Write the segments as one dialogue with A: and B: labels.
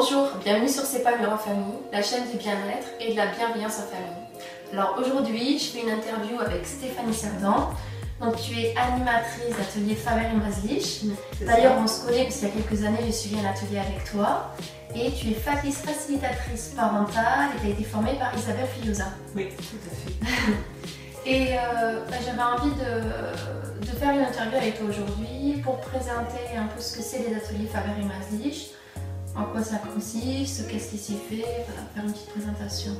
A: Bonjour, bienvenue sur C'est pas en famille, la chaîne du bien-être et de la bienveillance en famille. Alors aujourd'hui, je fais une interview avec Stéphanie Cerdan. Donc tu es animatrice d'atelier Famille Maslich. D'ailleurs, on se connaît parce qu'il y a quelques années, j'ai suivi un atelier avec toi. Et tu es facilitatrice parentale et tu as été formée par Isabelle Filiosa.
B: Oui, tout à fait.
A: et euh, bah, j'avais envie de, de, faire une interview avec toi aujourd'hui pour présenter un peu ce que c'est les ateliers Faber et Maslich, en quoi ça consiste, qu'est-ce qui s'y fait, faire une petite présentation.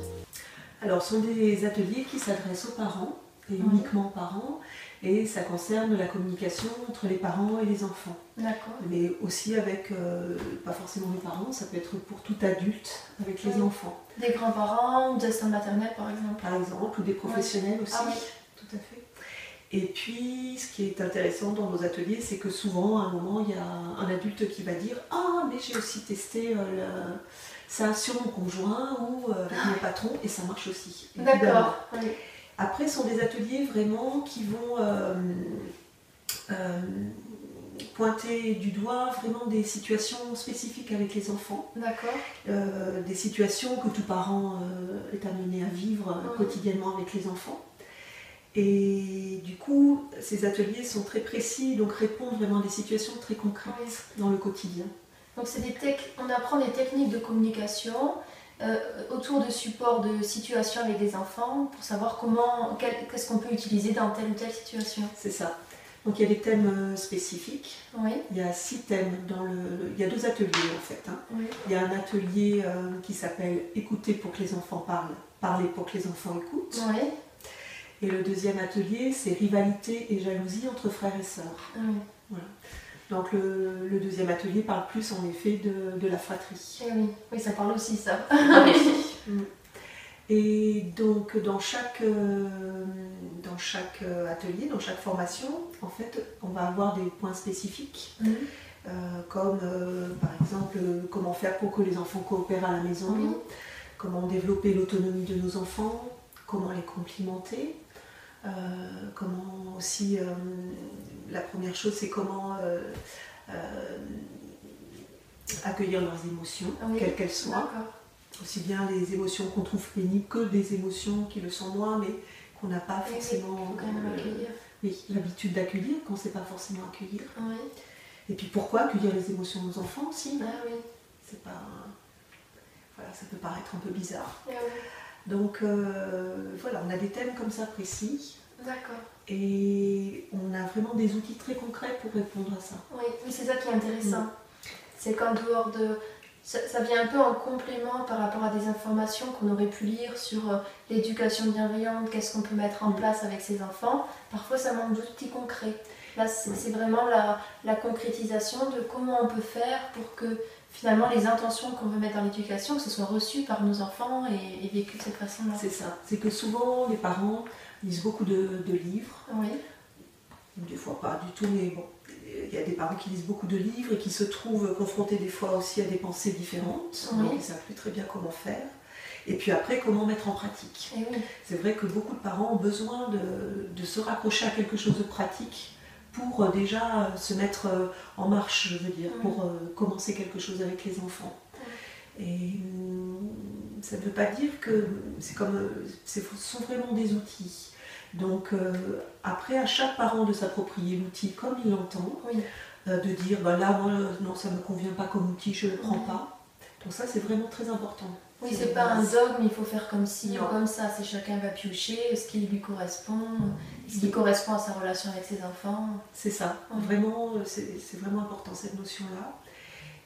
B: Alors, ce sont des ateliers qui s'adressent aux parents et uniquement aux parents et ça concerne la communication entre les parents et les enfants.
A: D'accord.
B: Mais aussi avec, euh, pas forcément les parents, ça peut être pour tout adulte avec les enfants.
A: Des grands-parents ou des assistantes maternelles par exemple
B: Par exemple, ou des professionnels aussi.
A: Ah oui.
B: Tout à fait. Et puis, ce qui est intéressant dans nos ateliers, c'est que souvent, à un moment, il y a un adulte qui va dire Ah, mais j'ai aussi testé euh, ça sur mon conjoint ou euh, avec mon patron, et ça marche aussi.
A: D'accord.
B: Après, ce sont des ateliers vraiment qui vont euh, pointer du doigt vraiment des situations spécifiques avec les enfants.
A: D'accord.
B: des situations que tout parent est amené à vivre quotidiennement avec les enfants. Et du coup, ces ateliers sont très précis, donc répondent vraiment à des situations très concrètes dans le quotidien.
A: Donc c'est des on apprend des techniques de communication euh, autour de supports de situations avec des enfants pour savoir comment, qu'est-ce qu'on peut utiliser dans telle ou telle situation.
B: C'est ça. Donc il y a des thèmes euh, spécifiques.
A: Oui.
B: Il y a six thèmes dans le. Il y a deux ateliers en fait. Hein.
A: Oui.
B: Il y a un atelier euh, qui s'appelle Écouter pour que les enfants parlent, parler pour que les enfants écoutent.
A: Oui.
B: Et le deuxième atelier, c'est rivalité et jalousie entre frères et sœurs.
A: Ah
B: voilà. Donc le, deuxième atelier parle plus en effet de, la fratrie.
A: Eh oui. oui, ça parle aussi ça.
B: Mm. et donc dans chaque, euh, dans chaque euh, atelier, dans chaque formation, en fait, on va avoir des points spécifiques.
A: Mm.
B: Euh, comme par exemple comment faire pour que les enfants coopèrent à la maison, comment développer l'autonomie de nos enfants, comment les complimenter, comment aussi, euh, la première chose, c'est comment euh, accueillir leurs émotions,
A: ah
B: quelles qu'elles soient. Aussi bien les émotions qu'on trouve pénibles que des émotions qui le sont moins, mais qu'on n'a pas forcément l'habitude d'accueillir, qu'on ne sait pas forcément accueillir. Et puis pourquoi accueillir les émotions de nos enfants aussi?
A: Ah
B: C'est pas. Voilà, ça peut paraître un peu bizarre.
A: Ah
B: donc euh, voilà, on a des thèmes comme ça précis.
A: D'accord.
B: Et on a vraiment des outils très concrets pour répondre à ça.
A: Oui, c'est ça qui est intéressant. C'est qu'en dehors de. Ça, vient un peu en complément par rapport à des informations qu'on aurait pu lire sur euh, l'éducation bienveillante, qu'est-ce qu'on peut mettre en place avec ses enfants. Parfois, ça manque d'outils concrets. Là, c'est vraiment la, la concrétisation de comment on peut faire pour que finalement les intentions qu'on veut mettre dans l'éducation, que ce soit reçu par nos enfants et, vécu de cette façon-là.
B: C'est ça. C'est que souvent les parents lisent beaucoup de, livres.
A: Oui.
B: Des fois pas du tout, mais bon. Il y a des parents qui lisent beaucoup de livres et qui se trouvent confrontés des fois aussi à des pensées différentes. Donc ils ne savent plus très bien comment faire. Et puis après, comment mettre en pratique.
A: Eh
B: C'est vrai que beaucoup de parents ont besoin de, de se raccrocher à quelque chose de pratique pour euh, déjà euh, se mettre euh, en marche, je veux dire, pour commencer quelque chose avec les enfants. Et hum, ça ne veut pas dire que c'est comme. Ce sont vraiment des outils. Donc après, à chaque parent de s'approprier l'outil comme il l'entend, de dire bah là, moi, non, ça ne me convient pas comme outil, je ne le prends pas. Donc ça, c'est vraiment très important.
A: Oui, c'est pas un dogme, il faut faire comme ci ou comme ça. C'est chacun va piocher ce qui lui correspond, ce qui correspond à sa relation avec ses enfants.
B: C'est ça. Vraiment, c'est vraiment important cette notion-là.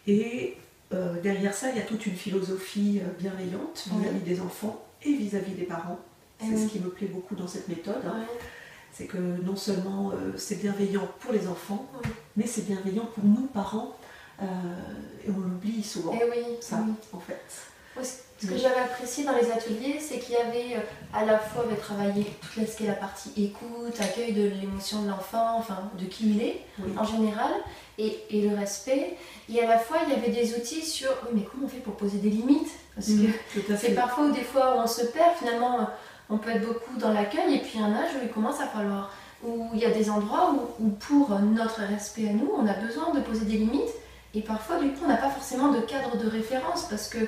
B: Et euh, derrière ça, il y a toute une philosophie euh, bienveillante vis-à-vis des enfants et vis-à-vis des parents. C'est ce qui me plaît beaucoup dans cette méthode. C'est que non seulement euh, c'est bienveillant pour les enfants, mais c'est bienveillant pour nous, parents. et on l'oublie souvent.
A: Et eh oui,
B: ça, en fait.
A: Ce que j'avais apprécié dans les ateliers, c'est qu'il y avait euh, à la fois travaillé toute ce qui est la partie écoute, accueil de l'émotion de l'enfant, enfin de qui il est en général, et, et, le respect. Et à la fois, il y avait des outils sur oui, mais comment on fait pour poser des limites? Parce que c'est parfois ou des fois où on se perd, finalement, on peut être beaucoup dans l'accueil, et puis un âge où il commence à falloir, où il y a des endroits où, où pour notre respect à nous, on a besoin de poser des limites Et parfois, du coup, on n'a pas forcément de cadre de référence parce que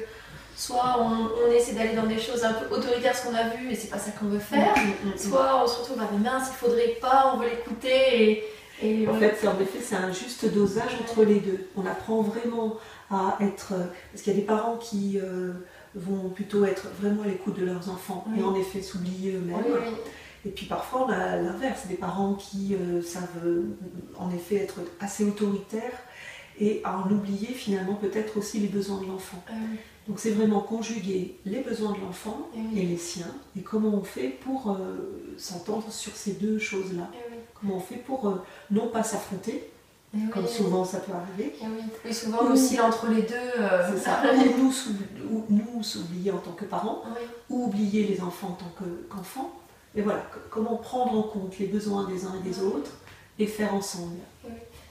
A: soit on, essaie d'aller dans des choses un peu autoritaires, ce qu'on a vu, et c'est pas ça qu'on veut faire, mm, mm, mm, soit on se retrouve à mince, il faudrait pas, on veut l'écouter.
B: Et, en fait, en effet, c'est un juste dosage entre les deux. On apprend vraiment à être. Parce qu'il y a des parents qui euh, vont plutôt être vraiment à l'écoute de leurs enfants et en effet s'oublier eux-mêmes. Et puis parfois, on a l'inverse, des parents qui euh, savent en effet être assez autoritaires et à en oublier finalement peut-être aussi les besoins de l'enfant. Donc c'est vraiment conjuguer les besoins de l'enfant eh et, les siens, et comment on fait pour euh, s'entendre sur ces deux choses-là. Eh comment on fait pour euh, non pas s'affronter, eh comme souvent ça peut arriver.
A: Oui, souvent oscille entre les deux. Euh,
B: c'est ça. ou nous, s'oublier en tant que parents, ou oublier les enfants en tant qu'enfants. et voilà, comment prendre en compte les besoins des uns et des autres et faire ensemble.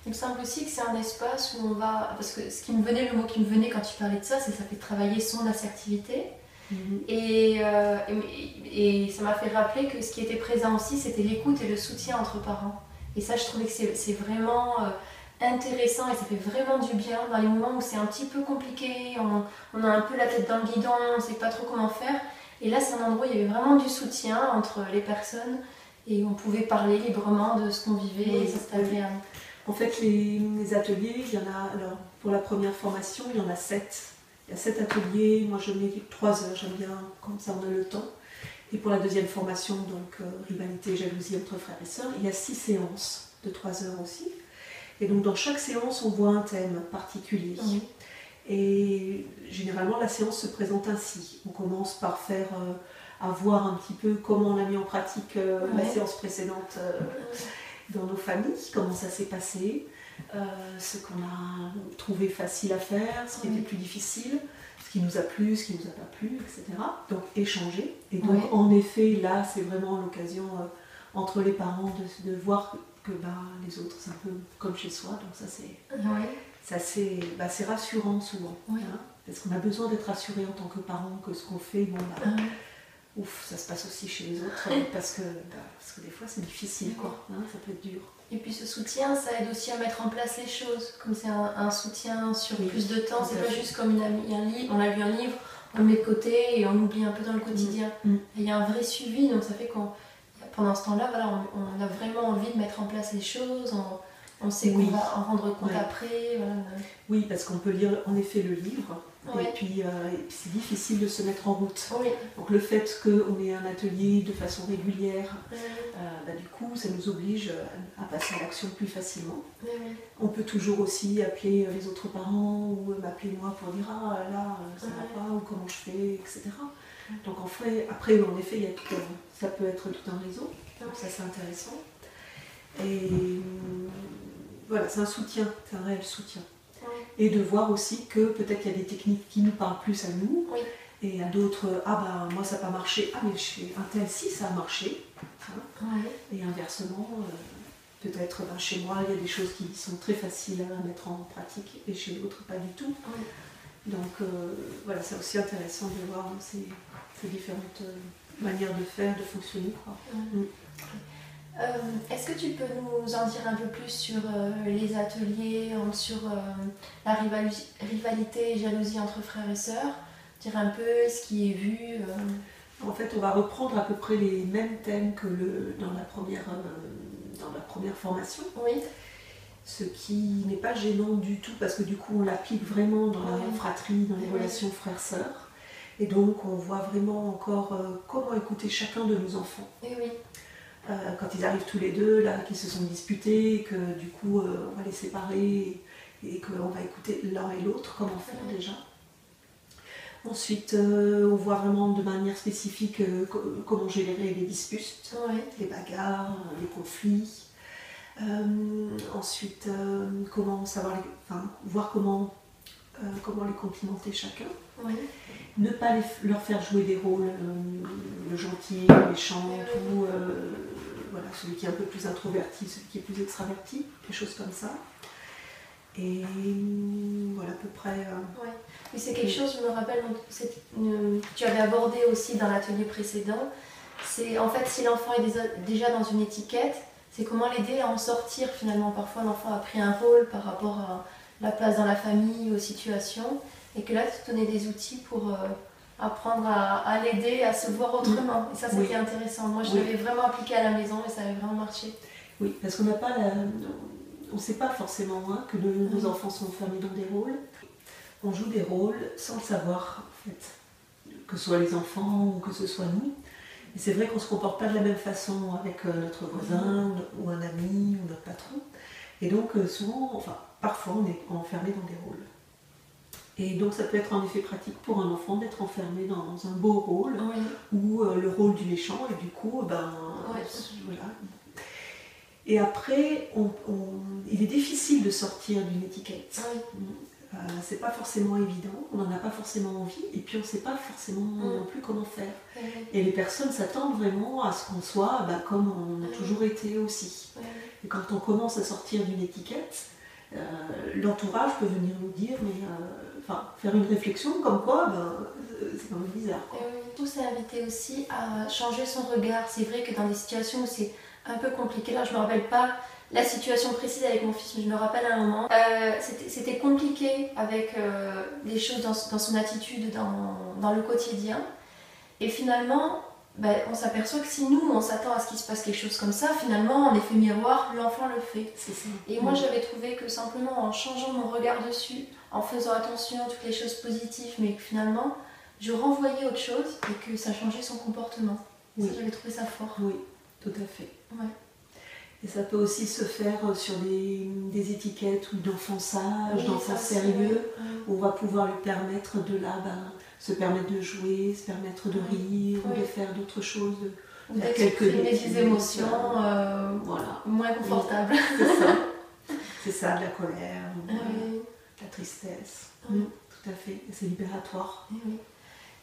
A: Il me semble aussi que c'est un espace où on va. Parce que ce qui me venait, le mot qui me venait quand tu parlais de ça, c'est que ça fait travailler son assertivité. Euh, et, et, ça m'a fait rappeler que ce qui était présent aussi, c'était l'écoute et le soutien entre parents. Et ça, je trouvais que c'est vraiment euh, intéressant et ça fait vraiment du bien dans les moments où c'est un petit peu compliqué, on, on, a un peu la tête dans le guidon, on ne sait pas trop comment faire. Et là, c'est un endroit où il y avait vraiment du soutien entre les personnes et on pouvait parler librement de ce qu'on vivait et ça c'était agréable.
B: En fait, les, ateliers, il y en a, alors, pour la première formation, il y en a sept. Il y a sept ateliers, moi je mets trois heures, j'aime bien comme ça on a le temps. Et pour la deuxième formation, donc euh, rivalité, jalousie entre frères et sœurs, il y a six séances de trois heures aussi. Et donc dans chaque séance, on voit un thème particulier. Et généralement, la séance se présente ainsi. On commence par faire, euh, à voir un petit peu comment on a mis en pratique euh, la séance précédente dans nos familles, comment ça s'est passé, euh, ce qu'on a trouvé facile à faire, ce qui était plus difficile, ce qui nous a plu, ce qui nous a pas plu, etc. Donc échanger. Et donc en effet, là, c'est vraiment l'occasion euh, entre les parents de, de voir que bah, les autres, c'est un peu comme chez soi. Donc ça, c'est ça c'est bah, rassurant souvent. Hein, parce qu'on a besoin d'être rassuré en tant que parent que ce qu'on fait, bon, bah, ouf, ça se passe aussi chez les autres parce que, bah, parce que des fois c'est difficile, quoi. Hein, ça peut être dur.
A: Et puis ce soutien, ça aide aussi à mettre en place les choses. Comme c'est un, soutien sur plus de temps, c'est pas juste comme une, un livre, on a lu un livre, on le met de côté et on oublie un peu dans le quotidien. Mm. Mm. Il y a un vrai suivi, donc ça fait qu'on pendant ce temps-là, voilà, on, a vraiment envie de mettre en place les choses. On, sait qu'on va en rendre compte après.
B: Oui, parce qu'on peut lire en effet le livre, euh, et puis, c'est difficile de se mettre en route. Donc le fait qu'on ait un atelier de façon régulière, euh, bah, du coup, ça nous oblige euh, à passer à l'action plus facilement. On peut toujours aussi appeler les autres parents ou m'appeler moi pour dire ah là ça va pas ou comment je fais, etc. Donc en fait, après en effet, il y a tout ça peut être tout un réseau. Donc ça c'est intéressant. Et voilà, c'est un soutien, c'est un réel soutien et de voir aussi que peut-être qu'il y a des techniques qui nous parlent plus à nous et à d'autres, ah bah moi ça n'a pas marché, ah mais chez un tel si ça a marché. Hein. Et inversement, euh, peut-être bah, chez moi il y a des choses qui sont très faciles à mettre en pratique et chez d'autres pas du tout. Donc euh, voilà, c'est aussi intéressant de voir ces, différentes euh, manières de faire, de fonctionner. Mm.
A: Euh, est-ce que tu peux nous en dire un peu plus sur euh, les ateliers, sur euh, la rivalité et jalousie entre frères et sœurs? Dire un peu ce qui est vu
B: En fait, on va reprendre à peu près les mêmes thèmes que le, dans, la première, dans la première formation.
A: Oui.
B: Ce qui n'est pas gênant du tout parce que du coup, on l'applique vraiment dans la fratrie, dans les relations frères-sœurs. Et donc, on voit vraiment encore comment écouter chacun de nos enfants.
A: Et oui.
B: Euh, quand ils arrivent tous les deux, là, qu'ils se sont disputés, que du coup euh, on va les séparer et qu'on va écouter l'un et l'autre, comment faire déjà. Ensuite, euh, on voit vraiment de manière spécifique comment gérer les disputes, les bagarres, les conflits. ensuite, comment savoir voir comment, comment les complimenter chacun. Ne pas leur faire jouer des rôles, le gentil, le méchant, tout voilà, celui qui est un peu plus introverti, celui qui est plus extraverti, des choses comme ça. Et voilà à peu près.
A: Euh, ouais. Mais c'est quelque chose, je me rappelle, que tu avais abordé aussi dans l'atelier précédent. C'est en fait si l'enfant est déjà dans une étiquette, c'est comment l'aider à en sortir finalement. Parfois l'enfant a pris un rôle par rapport à la place dans la famille, aux situations, et que là, tu donnais des outils pour euh, apprendre à, l'aider à se voir autrement. Et ça, c'était intéressant. Moi, je l'avais vraiment appliqué à la maison et ça avait vraiment marché.
B: Oui, parce qu'on n'a pas la... On ne sait pas forcément hein, que nos, enfants sont enfermés dans des rôles. On joue des rôles sans le savoir, en fait. Que ce soit les enfants ou que ce soit nous. Et c'est vrai qu'on ne se comporte pas de la même façon avec euh, notre voisin ou un ami ou notre patron. Et donc, euh, souvent, enfin, parfois, on est enfermé dans des rôles. Et donc ça peut être en effet pratique pour un enfant d'être enfermé dans un beau rôle ou euh, le rôle du méchant et du coup ben voilà. Et après, il est difficile de sortir d'une étiquette. Euh, c'est pas forcément évident, on n'en a pas forcément envie, et puis on ne sait pas forcément non plus comment faire. Et les personnes s'attendent vraiment à ce qu'on soit ben, comme on a toujours été aussi. Et quand on commence à sortir d'une étiquette, euh, l'entourage peut venir nous dire, mais enfin, faire une réflexion comme quoi, ben, euh, c'est quand même bizarre. Quoi.
A: Tout s'est invité aussi à changer son regard. C'est vrai que dans des situations où c'est un peu compliqué, là je me rappelle pas la situation précise avec mon fils, mais je me rappelle à un moment, euh, c'était compliqué avec euh, des choses dans, son attitude, dans le quotidien. Et finalement, ben, on s'aperçoit que si nous, on s'attend à ce qu'il se passe quelque chose comme ça, finalement, en effet miroir, l'enfant le fait. Et moi, j'avais trouvé que simplement en changeant mon regard dessus, en faisant attention à toutes les choses positives, mais que finalement, je renvoyais autre chose et que ça changeait son comportement. Oui. J'avais trouvé ça fort.
B: Oui, tout à fait. Et ça peut aussi se faire sur des, étiquettes ou d'enfançage, d'enfant sérieux, où on va pouvoir lui permettre de là, ben, se permettre de jouer, se permettre de rire, ou de faire d'autres choses.
A: Ou d'exprimer des émotions euh, voilà. moins confortables.
B: C'est ça. C'est ça, de la colère, ah la tristesse. Mm, tout à fait. C'est libératoire.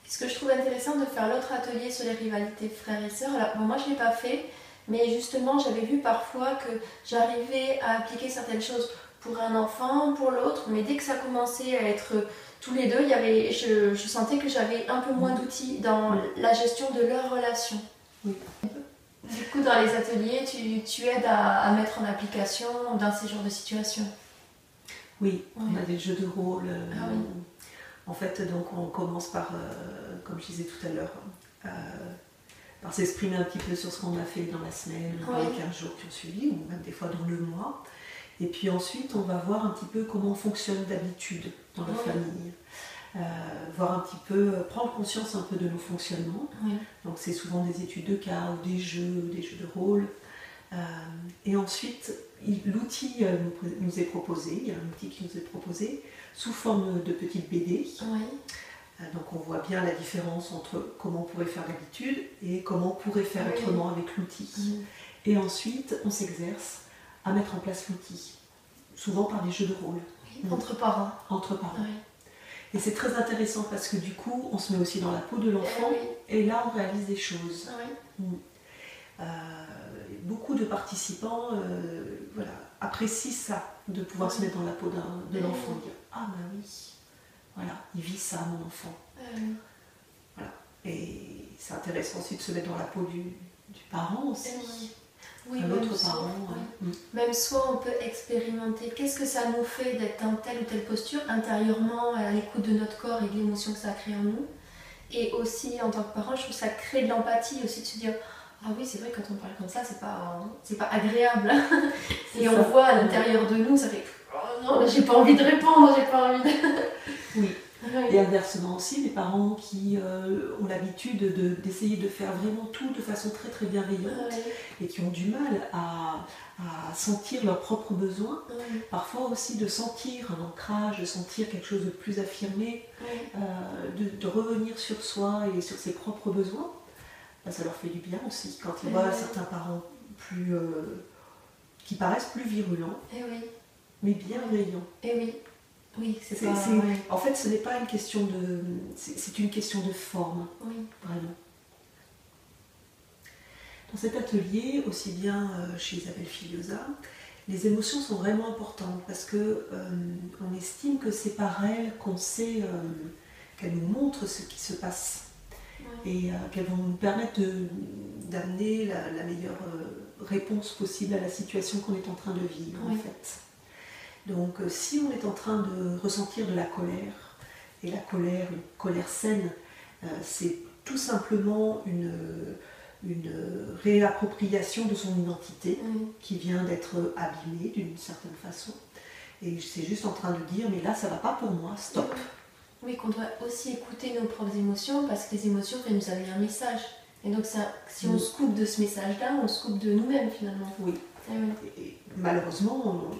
A: ce que je trouve intéressant de faire l'autre atelier sur les rivalités frères et sœurs, alors moi je ne l'ai pas fait, mais justement j'avais vu parfois que j'arrivais à appliquer certaines choses pour un enfant, pour l'autre, mais dès que ça commençait à être tous les deux, il y avait, je, sentais que j'avais un peu moins d'outils dans la gestion de leur relation. Du coup, dans les ateliers, tu, aides à, mettre en application dans ces genres de situations
B: Oui, on a des jeux de rôle. Euh, ah en fait, donc on commence par, euh, comme je disais tout à l'heure, euh, par s'exprimer un petit peu sur ce qu'on a fait dans la semaine, dans les 15 jours qui ont suivi, ou même des fois dans le mois. Et puis ensuite, on va voir un petit peu comment on fonctionne d'habitude dans la famille. Euh, voir un petit peu, euh, prendre conscience un peu de nos fonctionnements. Donc c'est souvent des études de cas ou des jeux, des jeux de rôle. Euh, et ensuite, l'outil nous est proposé, il y a un outil qui nous est proposé sous forme de petites BD. Donc on voit bien la différence entre comment on pourrait faire d'habitude et comment on pourrait faire autrement avec l'outil. Et ensuite, on s'exerce à mettre en place l'outil, souvent par des jeux de rôle.
A: Entre parents.
B: Entre parents. Et c'est très intéressant parce que du coup, on se met aussi dans la peau de l'enfant eh et là, on réalise des choses. Mm. Euh, beaucoup de participants euh, voilà, apprécient ça, de pouvoir se mettre dans la peau de eh l'enfant et dire Ah, ben oui, voilà, il vit ça, mon enfant. Eh voilà. Et c'est intéressant aussi de se mettre dans la peau du, du parent aussi.
A: Oui, même, soit, mm. même soit on peut expérimenter. Qu'est-ce que ça nous fait d'être dans telle ou telle posture intérieurement à l'écoute de notre corps et de l'émotion que ça crée en nous? Et aussi en tant que parent, je trouve que ça crée de l'empathie aussi de se dire ah oui c'est vrai quand on parle comme ça c'est pas c'est pas agréable. Et on voit à l'intérieur de nous ça fait oh non j'ai pas envie de répondre j'ai pas envie de
B: oui et inversement aussi, les parents qui euh, ont l'habitude d'essayer de, faire vraiment tout de façon très très bienveillante et qui ont du mal à, sentir leurs propres besoins, parfois aussi de sentir un ancrage, de sentir quelque chose de plus affirmé, euh, de, revenir sur soi et sur ses propres besoins, bah, ça leur fait du bien aussi. Quand ils voient certains parents plus, euh, qui paraissent plus virulents,
A: eh
B: mais bienveillants.
A: Et eh oui. Oui, c'est
B: ça. En fait, ce n'est pas une question de. C'est une question de forme.
A: Oui.
B: Vraiment. Dans cet atelier, aussi bien euh, chez Isabelle Filiosa, les émotions sont vraiment importantes parce que euh, on estime que c'est par elles qu'on sait euh, qu'elles nous montrent ce qui se passe et qu'elles vont nous permettre d'amener la, la, meilleure réponse possible à la situation qu'on est en train de vivre en fait. Donc euh, si on est en train de ressentir de la colère, et la colère, une colère saine, euh, c'est tout simplement une, une réappropriation de son identité qui vient d'être abîmée d'une certaine façon. Et c'est juste en train de dire, mais là, ça va pas pour moi, stop.
A: Oui, qu'on doit aussi écouter nos propres émotions parce que les émotions viennent nous amener un message. Et donc, ça, si on se coupe de ce message-là, on se coupe de nous-mêmes finalement.
B: Oui.
A: Eh
B: et malheureusement,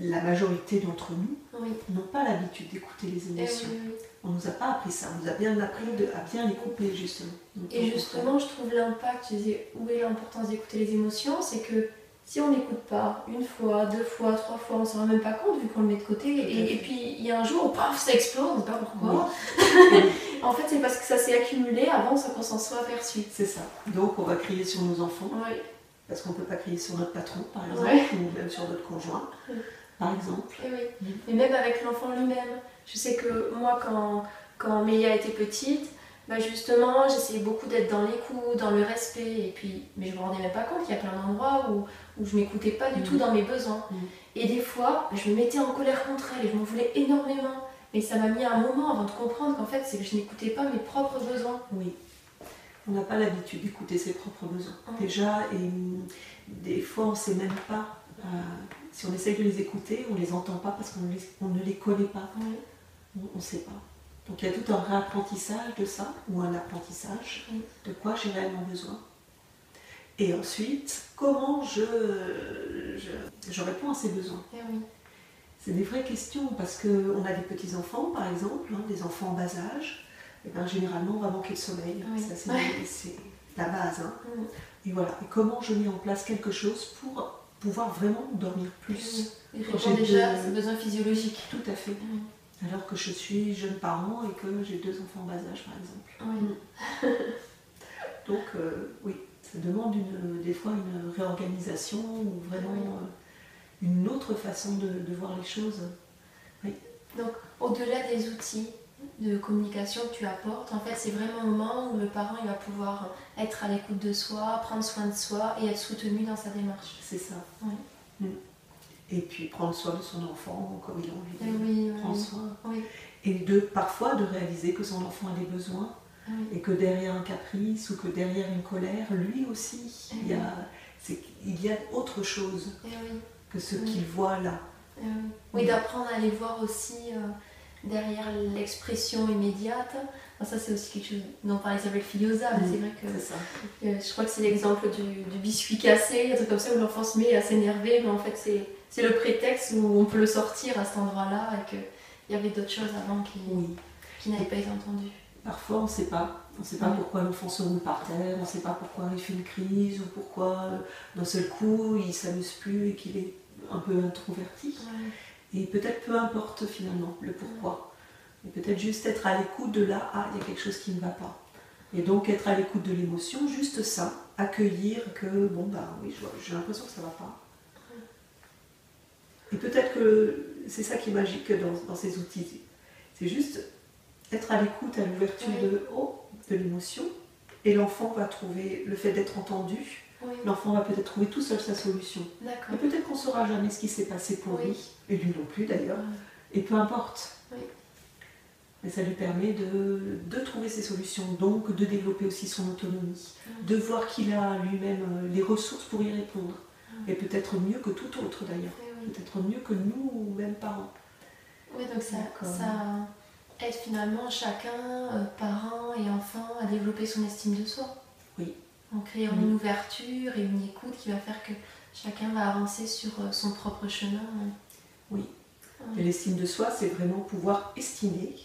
B: la majorité d'entre nous n'ont pas l'habitude d'écouter les
A: Eh
B: émotions. on ne nous a pas appris ça, on nous a bien appris de, à bien les couper justement. Donc,
A: Et justement, je trouve l'impact, je disais, où est l'importance d'écouter les émotions C'est que si on n'écoute pas une fois, deux fois, trois fois, on ne se rend même pas compte vu qu'on le met de côté. Et, et puis il y a un jour paf, ça explose, on ne sait pas pourquoi. en fait, c'est parce que ça s'est accumulé avant qu'on s'en soit aperçu.
B: C'est ça. Donc on va crier sur nos enfants.
A: Oui.
B: Parce qu'on ne peut pas crier sur notre patron, par exemple, ou même sur notre conjoint, par exemple.
A: Et oui.
B: Mm.
A: Mais même avec l'enfant lui-même. Je sais que moi, quand, quand Meia était petite, bah justement, j'essayais beaucoup d'être dans l'écoute, dans le respect. Et puis, mais je me rendais même pas compte qu'il y a plein d'endroits où, où je m'écoutais pas du
B: Mm.
A: tout dans mes besoins.
B: Mm.
A: Et des fois, je me mettais en colère contre elle et je m'en voulais énormément. Mais ça m'a mis un moment avant de comprendre qu'en fait, c'est que je n'écoutais pas mes propres besoins.
B: Oui. On n'a pas l'habitude d'écouter ses propres besoins.
A: Mm.
B: Déjà, et des fois, on ne sait même pas. euh, si on essaye de les écouter, on ne les entend pas parce qu'on ne les- on ne les connaît pas. On ne sait pas. Donc il y a tout un réapprentissage de ça, ou un apprentissage
A: Oui.
B: de quoi j'ai réellement besoin. Et ensuite, comment je, je, je réponds à ces besoins?
A: Eh oui.
B: C'est des vraies questions parce qu'on a des petits-enfants, par exemple, hein, des enfants en bas âge. Et ben, généralement, on va manquer de sommeil. Ça, c'est la base. hein. Et voilà. Et comment je mets en place quelque chose pour pouvoir vraiment dormir plus
A: Et
B: Quand
A: répondre
B: j'ai
A: déjà à
B: deux-
A: ses besoins physiologiques.
B: Tout à fait.
A: Mm.
B: Alors que je suis jeune parent et que j'ai deux enfants en bas âge, par exemple.
A: Oui.
B: Donc, euh, oui, ça demande une, des fois une réorganisation ou vraiment
A: Oui.
B: euh, une autre façon de, de voir les choses.
A: Donc, au-delà des outils de communication que tu apportes, en fait, c'est vraiment un moment où le parent il va pouvoir être à l'écoute de soi, prendre soin de soi et être soutenu dans sa démarche.
B: C'est ça.
A: Oui.
B: Mm. Et puis prendre soin de son enfant comme il a envie
A: Eh
B: de
A: oui, oui,
B: prendre soin. Et de parfois de réaliser que son enfant a des besoins et que derrière un caprice ou que derrière une colère, lui aussi, il y a, c'est- il y a autre chose
A: Eh
B: que ce
A: Mm.
B: qu'il voit là.
A: eh oui. Oui, d'apprendre à les voir aussi euh, derrière l'expression immédiate. Enfin, ça, c'est aussi quelque chose dont parlait Isabelle Filiosa. mais
B: Mm.
A: C'est vrai que
B: ça.
A: Euh, je crois que c'est l'exemple du, du biscuit cassé, un truc comme ça où l'enfant se met à s'énerver, mais en fait c'est, c'est le prétexte où on peut le sortir à cet endroit-là et qu'il y avait d'autres choses avant qui,
B: Oui.
A: qui n'avaient pas été entendues.
B: Parfois, on ne sait pas. On ne sait pas pourquoi l'enfant se roule par terre, on ne sait pas pourquoi il fait une crise ou pourquoi euh, d'un seul coup il s'amuse plus et qu'il est un peu introverti. Et peut-être peu importe finalement le pourquoi. Et peut-être juste être à l'écoute de là, ah, il y a quelque chose qui ne va pas. Et donc être à l'écoute de l'émotion, juste ça, accueillir que, bon, bah oui, j'ai l'impression que ça ne va pas. Et peut-être que c'est ça qui est magique dans, dans ces outils. C'est juste être à l'écoute, à l'ouverture de, oh, de l'émotion. Et l'enfant va trouver le fait d'être entendu.
A: Oui,
B: L'enfant va peut-être trouver tout seul sa solution. Et peut-être qu'on ne saura jamais ce qui s'est passé pour
A: Oui.
B: lui, et lui non plus d'ailleurs, et peu importe.
A: Oui.
B: Mais ça lui permet de, de trouver ses solutions, donc de développer aussi son autonomie, de voir qu'il a lui-même euh, les ressources pour y répondre, et peut-être mieux que tout autre d'ailleurs,
A: Oui,
B: peut-être mieux que nous, même parents.
A: Oui, donc ça, ça aide finalement chacun, euh, parent et enfant, à développer son estime de soi.
B: Oui.
A: En créant une ouverture et une écoute qui va faire que chacun va avancer sur euh, son propre chemin.
B: Oui.
A: Ouais.
B: Et l'estime de soi, c'est vraiment pouvoir estimer,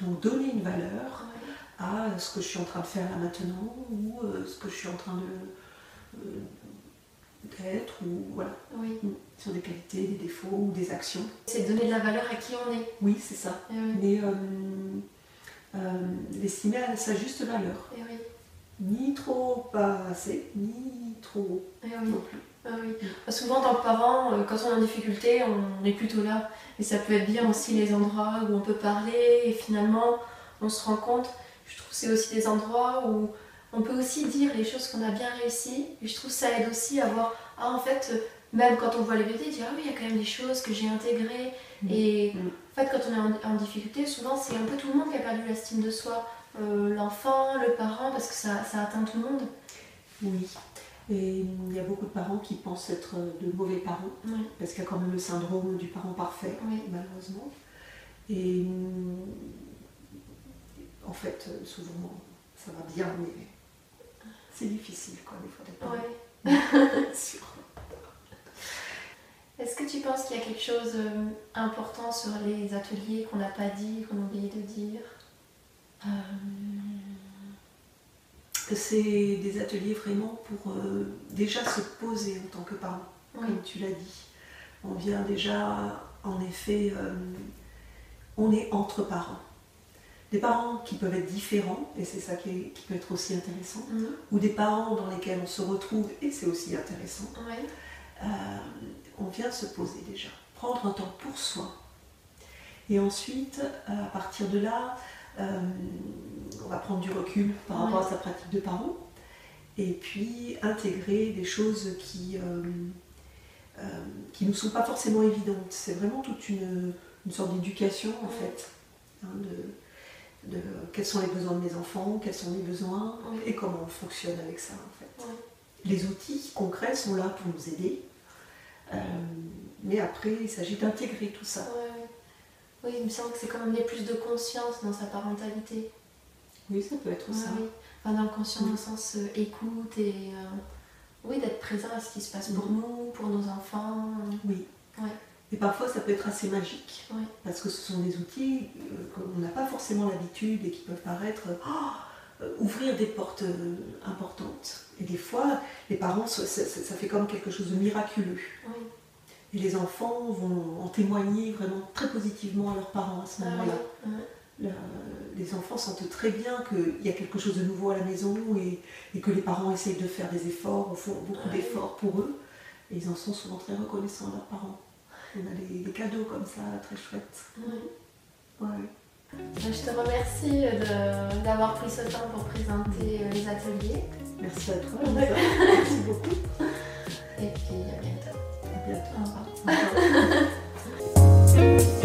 B: donc donner une valeur
A: Ouais.
B: à ce que je suis en train de faire là maintenant, ou euh, ce que je suis en train de euh, d'être, ou voilà.
A: Oui.
B: sur des qualités, des défauts ou des actions.
A: C'est donner de la valeur à qui on est.
B: Oui, c'est ça.
A: Eh oui.
B: Mais euh, euh, l'estimer à sa juste valeur.
A: Eh oui.
B: Ni trop pas assez, ni trop
A: Eh oui.
B: non plus.
A: Ah oui. Souvent, en tant que parent, euh, quand on est en difficulté, on est plutôt là. Et ça peut être bien aussi les endroits où on peut parler et finalement, on se rend compte. Je trouve que c'est aussi des endroits où on peut aussi dire les choses qu'on a bien réussi. Et je trouve que ça aide aussi à voir, ah en fait, même quand on voit les vidéos, dire ah oui, il y a quand même des choses que j'ai intégrées.
B: Mm.
A: Et
B: Mm.
A: en fait, quand on est en, en difficulté, souvent c'est un peu tout le monde qui a perdu l'estime de soi. Euh, L'enfant, le parent, parce que ça, ça atteint tout le monde.
B: Oui. Et il y a beaucoup de parents qui pensent être de mauvais parents,
A: Oui,
B: parce qu'il y a quand même le syndrome du parent parfait,
A: oui,
B: malheureusement. Et en fait, euh, souvent, ça va bien, mais c'est difficile, quoi, des fois, d'être parent.
A: ouais.
B: Sûr.
A: Est-ce que tu penses qu'il y a quelque chose d'important sur les ateliers qu'on n'a pas dit, qu'on a oublié de dire?
B: Euh, C'est des ateliers vraiment pour euh, déjà se poser en tant que parent,
A: Oui,
B: comme tu l'as dit. On vient déjà, en effet, euh, on est entre parents. Des parents qui peuvent être différents, et c'est ça qui, est- qui peut être aussi intéressant,
A: Mhm.
B: ou des parents dans lesquels on se retrouve, et c'est aussi intéressant.
A: Oui,
B: Euh, on vient se poser déjà, prendre un temps pour soi. Et ensuite, à partir de là, on va prendre du recul par rapport à sa pratique de parent, et puis intégrer des choses qui euh, euh, qui ne sont pas forcément évidentes. C'est vraiment toute une, une sorte d'éducation en fait, hein, de, de quels sont les besoins de mes enfants, quels sont mes besoins, et comment on fonctionne avec ça en fait. Les outils concrets sont là pour nous aider. Euh, mais après, il s'agit d'intégrer tout ça.
A: Oui, il me semble que c'est quand même amener plus de conscience dans sa parentalité.
B: Oui, ça peut être
A: Ouais,
B: ça.
A: oui. Enfin, dans le conscient,
B: Oui.
A: au sens euh, écoute et euh, oui, d'être présent à ce qui se passe pour nous, pour nos enfants.
B: Oui.
A: Ouais.
B: Et parfois, ça peut être assez magique.
A: Ouais.
B: Parce que ce sont des outils euh, qu'on n'a pas forcément l'habitude et qui peuvent paraître euh, euh, ouvrir des portes importantes. Et des fois, les parents, ça, ça- ça fait comme quelque chose de miraculeux.
A: Oui.
B: Et les enfants vont en témoigner vraiment très positivement à leurs parents à ce
A: Ah,
B: moment-là.
A: oui.
B: Les enfants sentent très bien qu'il y a quelque chose de nouveau à la maison et, et que les parents essayent de faire des efforts, font beaucoup d'efforts pour eux. Et ils en sont souvent très reconnaissants à leurs parents. On a des, des cadeaux comme ça, très chouettes.
A: Ouais. Ben, Je te remercie d'avoir pris ce temps pour présenter euh, les ateliers.
B: Merci à toi. Merci beaucoup. やった。